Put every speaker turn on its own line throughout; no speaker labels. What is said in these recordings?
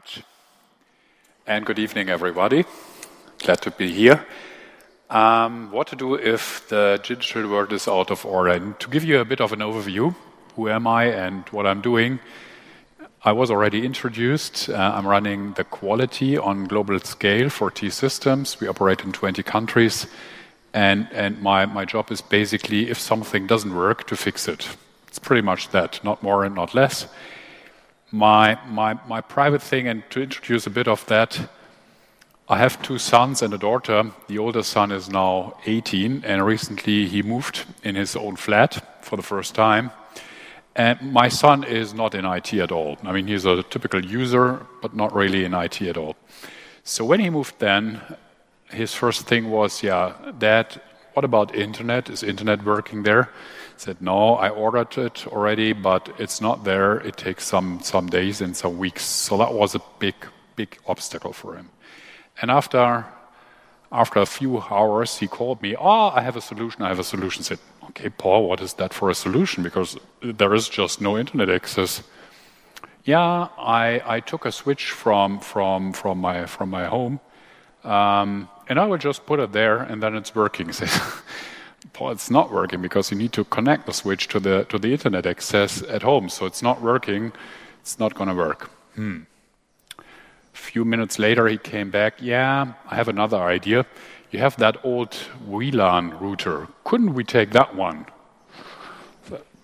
Much. Good evening, everybody. Glad to be here. Um, what to do if the digital world is out of order? And to give you a bit of an overview, who am I and what I'm doing? I was already introduced. Uh, I'm running the quality on global scale for T-Systems. We operate in 20 countries. And and my, my job is basically, if something doesn't work, to fix it. It's pretty much that, not more and not less. My my, my private thing, and to introduce a bit of that, I have two sons and a daughter. The oldest son is now 18, and recently he moved in his own flat for the first time. And my son is not in IT at all. I mean, he's a typical user, but not really in IT at all. So when he moved then, his first thing was, "Yeah, Dad, what about internet? Is internet working there?" I said, "No, I ordered it already, but it's not there. It takes some some days and some weeks." So that was a big, big obstacle for him. And after after a few hours, he called me, "Oh, I have a solution. I have a solution." I said, "Okay, Paul, what is that for a solution? Because there is just no internet access." "Yeah, I took a switch from from, from, my from my home, um, and I will just put it there, and then it's working." "Paul, it's not working because you need to connect the switch to the to the internet access at home. So it's not working. It's not going to work." A few minutes later, he came back, "Yeah, I have another idea. You have that old WLAN router. Couldn't we take that one?"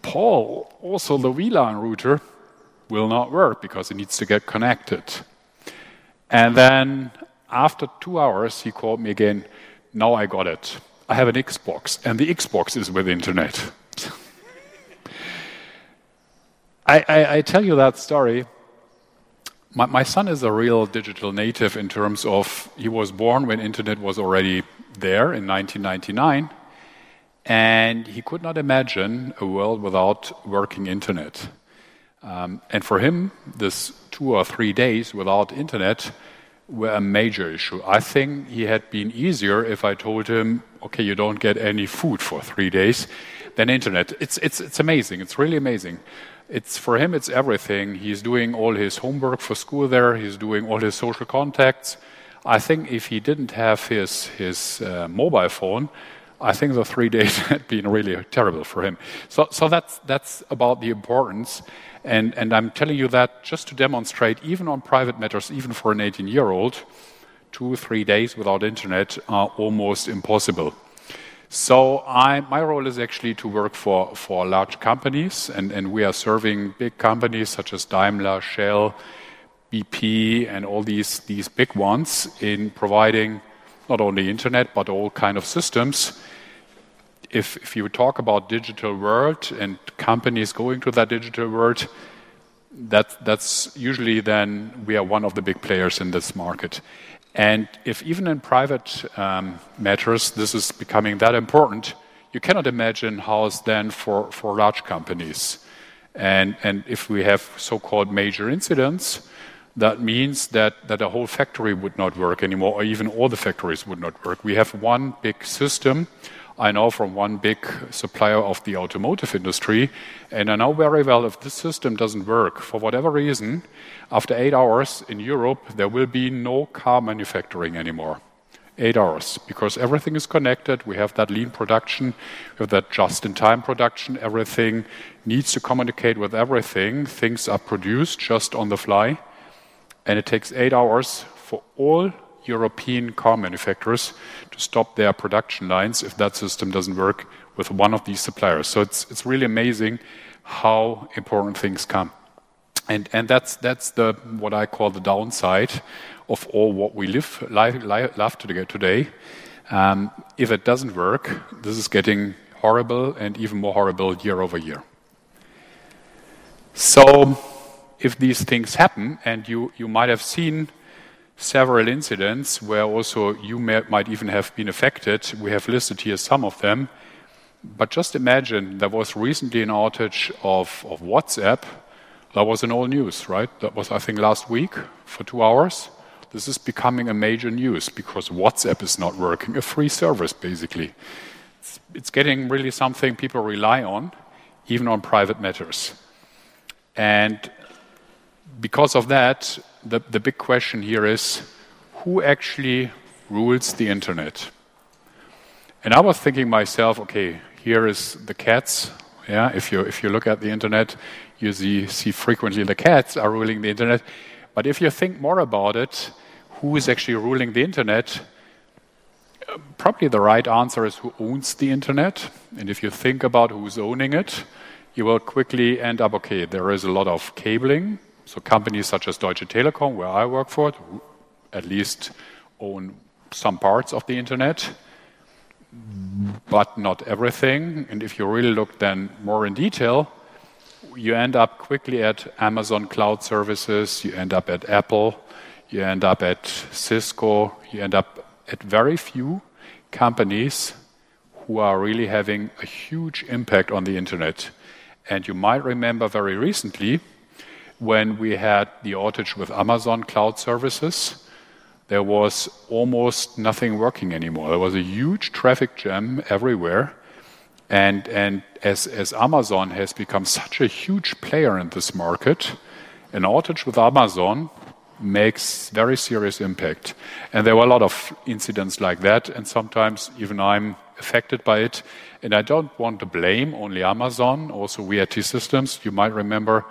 Paul, also the WLAN router will not work because it needs to get connected. And then after two hours, he called me again. "Now I got it. I have an Xbox, and the Xbox is with the internet." I I tell you that story. My son is a real digital native in terms of he was born when internet was already there in 1999, and he could not imagine a world without working internet. Um, and for him, this two or three days without internet were a major issue. I think he had been easier if I told him, "Okay, you don't get any food for three days," than internet. It's it's, it's amazing. It's really amazing. It's for him, it's everything. He's doing all his homework for school there. He's doing all his social contacts. I think if he didn't have his his uh, mobile phone, I think the three days had been really terrible for him. So so that's that's about the importance. I'm telling you that just to demonstrate, even on private matters, even for an 18-year-old, two or three days without internet are almost impossible. So I, my role is actually to work for large companies, and we are serving big companies such as Daimler, Shell, BP, and all these big ones in providing not only internet, but all kind of systems. If you talk about digital world and companies going to that digital world, that, that's usually then we are one of the big players in this market. And if even in private um, matters, this is becoming that important, you cannot imagine how it's then for for large companies. And, and if we have so-called major incidents, that means that, that a whole factory would not work anymore, or even all the factories would not work. We have one big system. I know from one big supplier of the automotive industry, and I know very well if this system doesn't work for whatever reason, after eight hours in Europe, there will be no car manufacturing anymore. Eight hours because everything is connected. We have that lean production. We have that just-in-time production. Everything needs to communicate with everything. Things are produced just on the fly. And it takes eight hours for all European car manufacturers to stop their production lines if that system doesn't work with one of these suppliers. So it's it's really amazing how important things come. And, and that's that's the, what I call the downside of all what we live, love to get today. Um, if it doesn't work, this is getting horrible and even more horrible year over year. So if these things happen, and you, you might have seen several incidents where also you might even have been affected, we have listed here some of them. But just imagine there was recently an outage of WhatsApp. That was in all news, right? That was, I think, last week for two hours. This is becoming a major news because WhatsApp is not working, a free service, basically. It's getting really something people rely on, even on private matters. And because of that, the, the big question here is who actually rules the internet? And I was thinking myself, okay, here is the cats. Yeah, if you if you look at the internet, you see, see frequently the cats are ruling the internet. But if you think more about it, who is actually ruling the internet? Probably the right answer is who owns the internet. And if you think about who's owning it, you will quickly end up okay, there is a lot of cabling. So companies such as Deutsche Telekom, where I work for, at least own some parts of the internet, but not everything. And if you really look then more in detail, you end up quickly at Amazon Cloud Services, you end up at Apple, you end up at Cisco, you end up at very few companies who are really having a huge impact on the internet. And you might remember very recently when we had the outage with Amazon Cloud Services, there was almost nothing working anymore. There was a huge traffic jam everywhere. And, and as, as Amazon has become such a huge player in this market, an outage with Amazon makes very serious impact. And there were a lot of incidents like that, and sometimes even I'm affected by it. And I don't want to blame only Amazon, also we at T-Systems. You might remember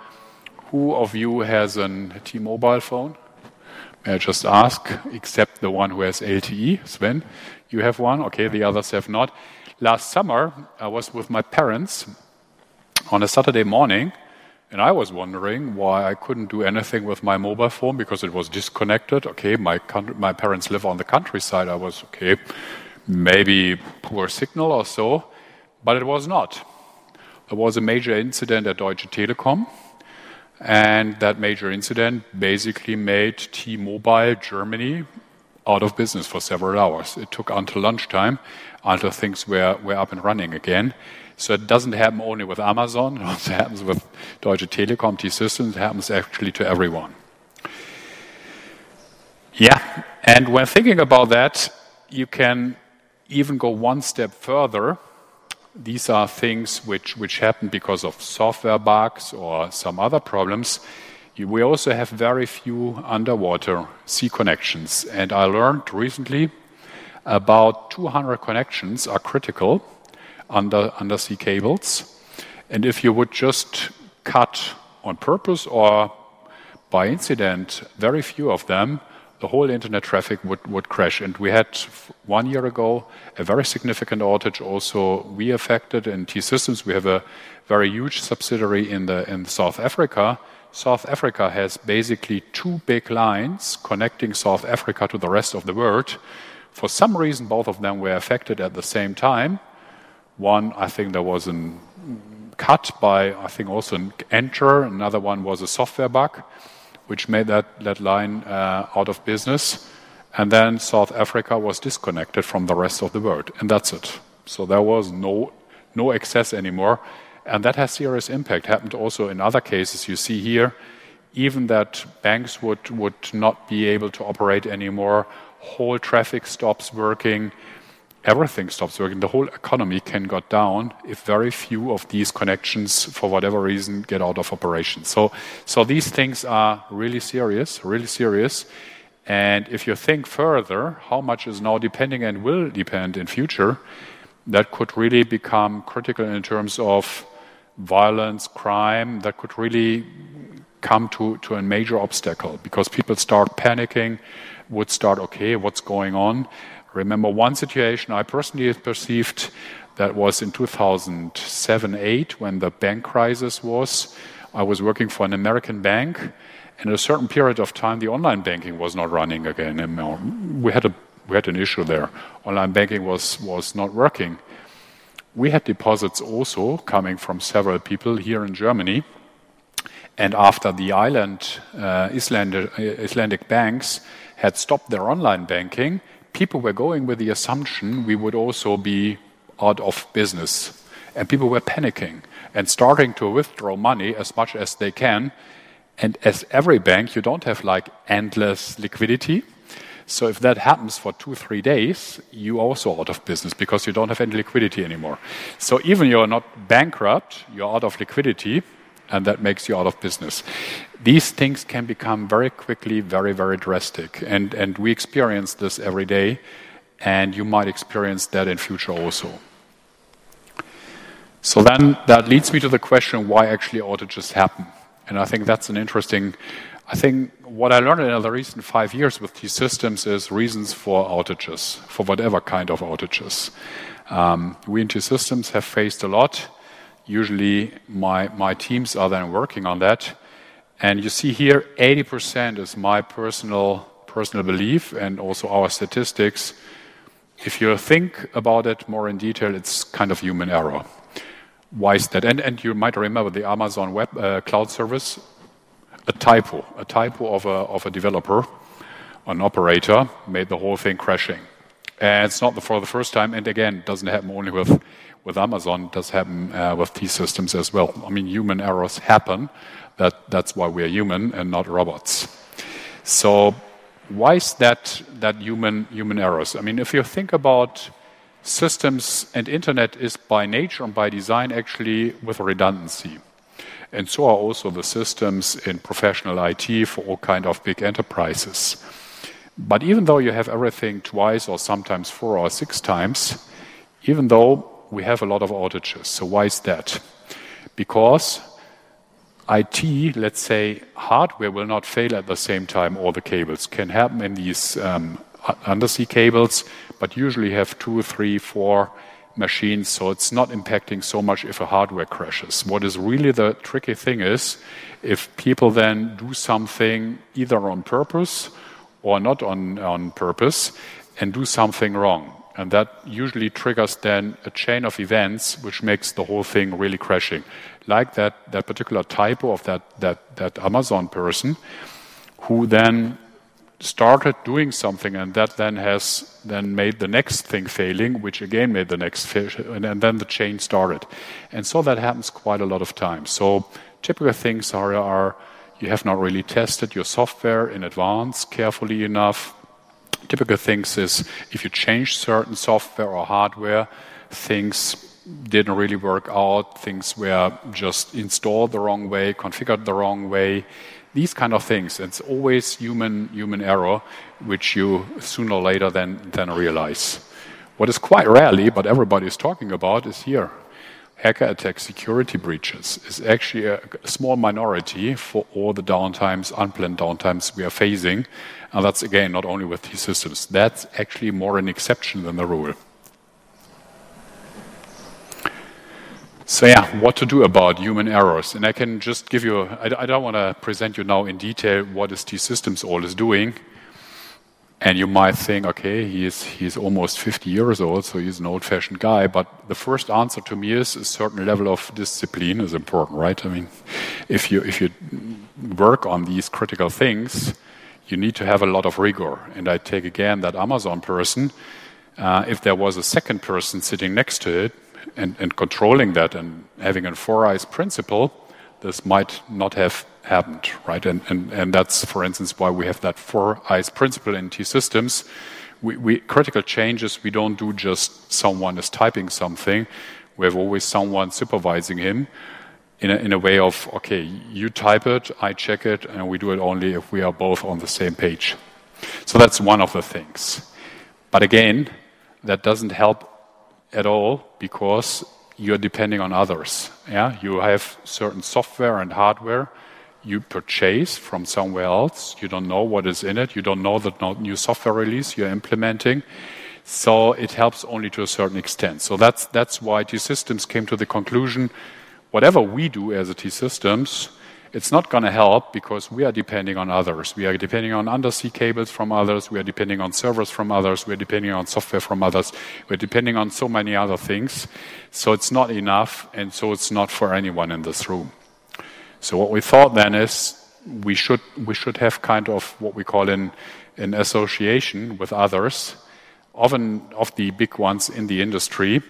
who of you has a T-Mobile phone? May I just ask, except the one who has LTE, Sven? You have one? Okay, the others have not. Last summer, I was with my parents on a Saturday morning, and I was wondering why I couldn't do anything with my mobile phone because it was disconnected. Okay, my, my parents live on the countryside. I was, okay, maybe poor signal or so, but it was not. There was a major incident at Deutsche Telekom, and that major incident basically made T Mobile Germany out of business for several hours. It took until lunchtime until things were, were up and running again. So it doesn't happen only with Amazon, it also happens with Deutsche Telekom, T-Systems, it happens actually to everyone. Yeah, and when thinking about that, you can even go one step further. These are things which, which happen because of software bugs or some other problems. We also have very few underwater sea connections. And I learned recently about 200 connections are critical under undersea cables. And if you would just cut on purpose or by incident very few of them, the whole internet traffic would, would crash. And we had one year ago a very significant outage also we affected in T-Systems. We have a very huge subsidiary in, the, in South Africa. South Africa has basically two big lines connecting South Africa to the rest of the world. For some reason, both of them were affected at the same time. One, I think there was a cut by, I think also an enter. Another one was a software bug, which made that, that line uh, out of business. And then South Africa was disconnected from the rest of the world. And that's it. So there was no, no access anymore. And that has serious impact. Happened also in other cases you see here. Even that banks would, would not be able to operate anymore, whole traffic stops working, everything stops working. The whole economy can go down if very few of these connections, for whatever reason, get out of operation. So, so these things are really serious, really serious. And if you think further, how much is now depending and will depend in future, that could really become critical in terms of violence, crime, that could really come to, to a major obstacle because people start panicking, would start, okay, what's going on? Remember one situation I personally perceived that was in 2007 8 when the bank crisis was. I was working for an American bank, and at a certain period of time, the online banking was not running again. And we had, a, we had an issue there. Online banking was, was not working. We had deposits also coming from several people here in Germany. And after the island, uh, Icelandic, Icelandic banks had stopped their online banking, people were going with the assumption we would also be out of business. And people were panicking and starting to withdraw money as much as they can. And as every bank, you don't have like endless liquidity. So if that happens for two, three days, you also out of business because you don't have any liquidity anymore. So even you're not bankrupt, you're out of liquidity, and that makes you out of business. These things can become very quickly very, very drastic, and, and we experience this every day, and you might experience that in future also. So then that leads me to the question why actually outages happen. And I think that's an interesting. I think what I learned in the recent five years with these systems is reasons for outages, for whatever kind of outages. Um, we in T-Systems have faced a lot. Usually, my, my teams are then working on that. And you see here, 80% is my personal personal belief and also our statistics. If you think about it more in detail, it's kind of human error. Why is that? And, and you might remember the Amazon Web uh, Cloud Service, a typo, a typo of a, of a developer, an operator, made the whole thing crashing. And it's not for the first time, and again, it doesn't happen only with, with Amazon, it does happen uh, with T-Systems as well. I mean, human errors happen. That, that's why we are human and not robots. So why is that, that human, human errors? I mean, if you think about systems and internet is by nature and by design actually with redundancy. And so are also the systems in professional IT for all kind of big enterprises. But even though you have everything twice or sometimes four or six times, even though we have a lot of outages. So why is that? Because IT, let's say hardware will not fail at the same time all the cables. Can happen in these um, undersea cables, but usually have two, three, four machines, so it's not impacting so much if a hardware crashes. What is really the tricky thing is if people then do something either on purpose or not on, on purpose and do something wrong. And that usually triggers then a chain of events which makes the whole thing really crashing. Like that, that particular typo of that, that, that Amazon person who then started doing something and that then has then made the next thing failing which again made the next fail and then the chain started and so that happens quite a lot of times so typical things are, are you have not really tested your software in advance carefully enough typical things is if you change certain software or hardware things didn't really work out things were just installed the wrong way configured the wrong way these kind of things. It's always human human error, which you sooner or later then then realize. What is quite rarely, but everybody is talking about, is here. Hacker attacks, security breaches is actually a, a small minority for all the downtimes, unplanned downtimes we are facing. And that's again not only with these systems, That's actually more an exception than the rule. So yeah, what to do about human errors? And I can just give you, I, I don't want to present you now in detail what is T-Systems all is doing. And you might think, okay, he is, he's almost 50 years old, so he's an old-fashioned guy. But the first answer to me is a certain level of discipline is important, right? I mean, if you, if you work on these critical things, you need to have a lot of rigor. And I take again that Amazon person, uh, if there was a second person sitting next to it, and, and controlling that and having a four eyes principle, this might not have happened, right? And, and, and that's, for instance, why we have that four eyes principle in T systems. We, we, critical changes, we don't do just someone is typing something. We have always someone supervising him in a, in a way of, okay, you type it, I check it, and we do it only if we are both on the same page. So that's one of the things. But again, that doesn't help at all because you're depending on others. Yeah, you have certain software and hardware you purchase from somewhere else. You don't know what is in it. You don't know the new software release you're implementing. So it helps only to a certain extent. So that's that's why T Systems came to the conclusion: whatever we do as a T Systems, it's not going to help because we are depending on others. We are depending on undersea cables from others. We are depending on servers from others. We are depending on software from others. We're depending on so many other things. So it's not enough, and so it's not for anyone in this room. So what we thought then is we should we should have kind of what we call an an association with others, often of the big ones in the industry,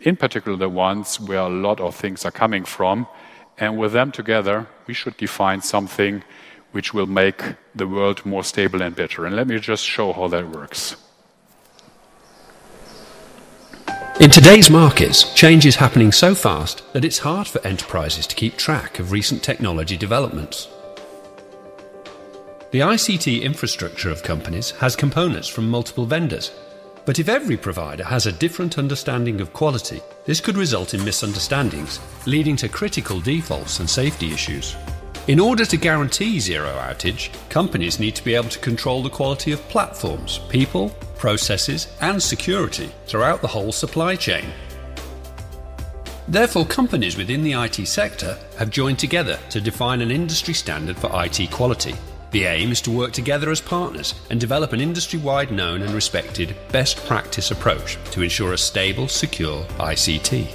in particular the ones where a lot of things are coming from and with them together, we should define something which will make the world more stable and better. And let me just show how that works.
In today's markets, change is happening so fast that it's hard for enterprises to keep track of recent technology developments. The ICT infrastructure of companies has components from multiple vendors. But if every provider has a different understanding of quality, this could result in misunderstandings, leading to critical defaults and safety issues. In order to guarantee zero outage, companies need to be able to control the quality of platforms, people, processes, and security throughout the whole supply chain. Therefore, companies within the IT sector have joined together to define an industry standard for IT quality. The aim is to work together as partners and develop an industry wide known and respected best practice approach to ensure a stable, secure ICT.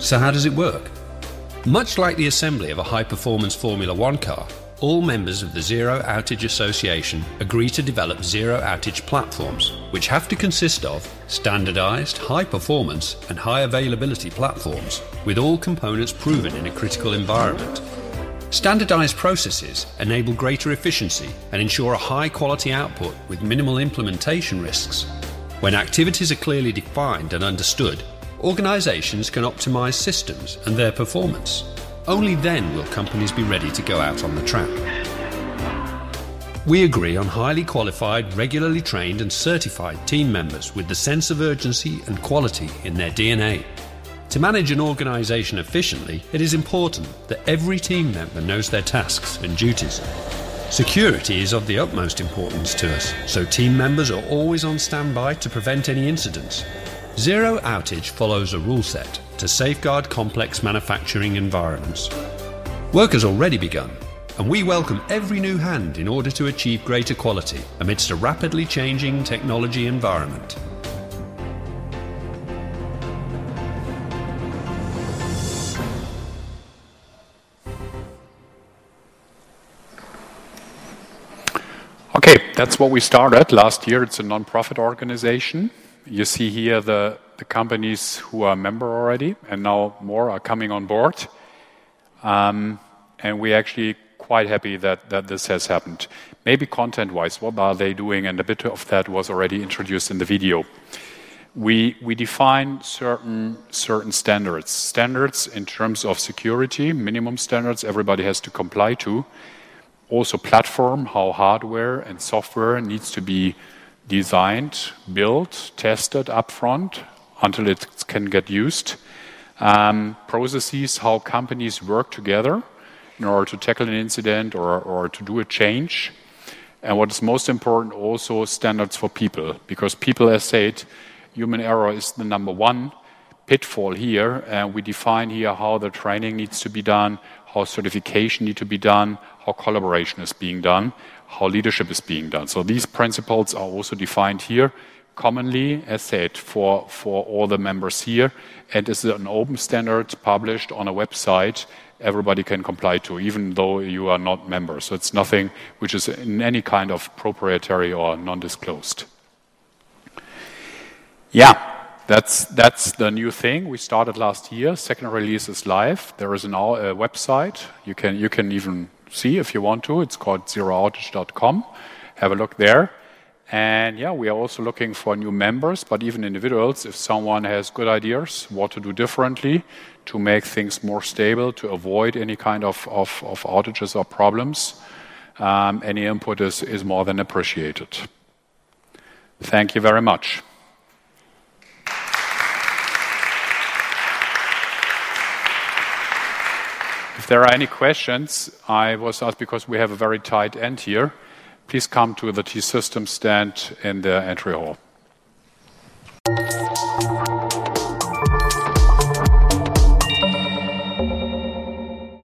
So, how does it work? Much like the assembly of a high performance Formula One car, all members of the Zero Outage Association agree to develop zero outage platforms, which have to consist of standardized, high performance, and high availability platforms, with all components proven in a critical environment. Standardized processes enable greater efficiency and ensure a high quality output with minimal implementation risks. When activities are clearly defined and understood, organizations can optimize systems and their performance. Only then will companies be ready to go out on the track. We agree on highly qualified, regularly trained, and certified team members with the sense of urgency and quality in their DNA. To manage an organisation efficiently, it is important that every team member knows their tasks and duties. Security is of the utmost importance to us, so team members are always on standby to prevent any incidents. Zero outage follows a rule set to safeguard complex manufacturing environments. Work has already begun, and we welcome every new hand in order to achieve greater quality amidst a rapidly changing technology environment.
Okay, that's what we started last year. It's a non-profit organization. You see here the the companies who are member already, and now more are coming on board. Um, and we're actually quite happy that, that this has happened. Maybe content-wise, what are they doing? And a bit of that was already introduced in the video. We, we define certain, certain standards. Standards in terms of security, minimum standards everybody has to comply to. Also platform, how hardware and software needs to be designed, built, tested upfront, until it can get used. Um, processes, how companies work together in order to tackle an incident or, or to do a change. And what is most important, also standards for people, because people, as said, human error is the number one pitfall here. And we define here how the training needs to be done, how certification needs to be done, how collaboration is being done, how leadership is being done. So these principles are also defined here commonly, as said, for, for all the members here, and is an open standard published on a website everybody can comply to, even though you are not members. So it's nothing which is in any kind of proprietary or non-disclosed. Yeah, that's that's the new thing we started last year. Second release is live. There is now a website you can you can even see if you want to. It's called zerooutage.com. Have a look there. And yeah, we are also looking for new members, but even individuals, if someone has good ideas, what to do differently to make things more stable, to avoid any kind of, of, of outages or problems, um, any input is, is more than appreciated. Thank you very much. There are any questions, I was asked because we have a very tight end here please come to the T-System stand in the entry hall.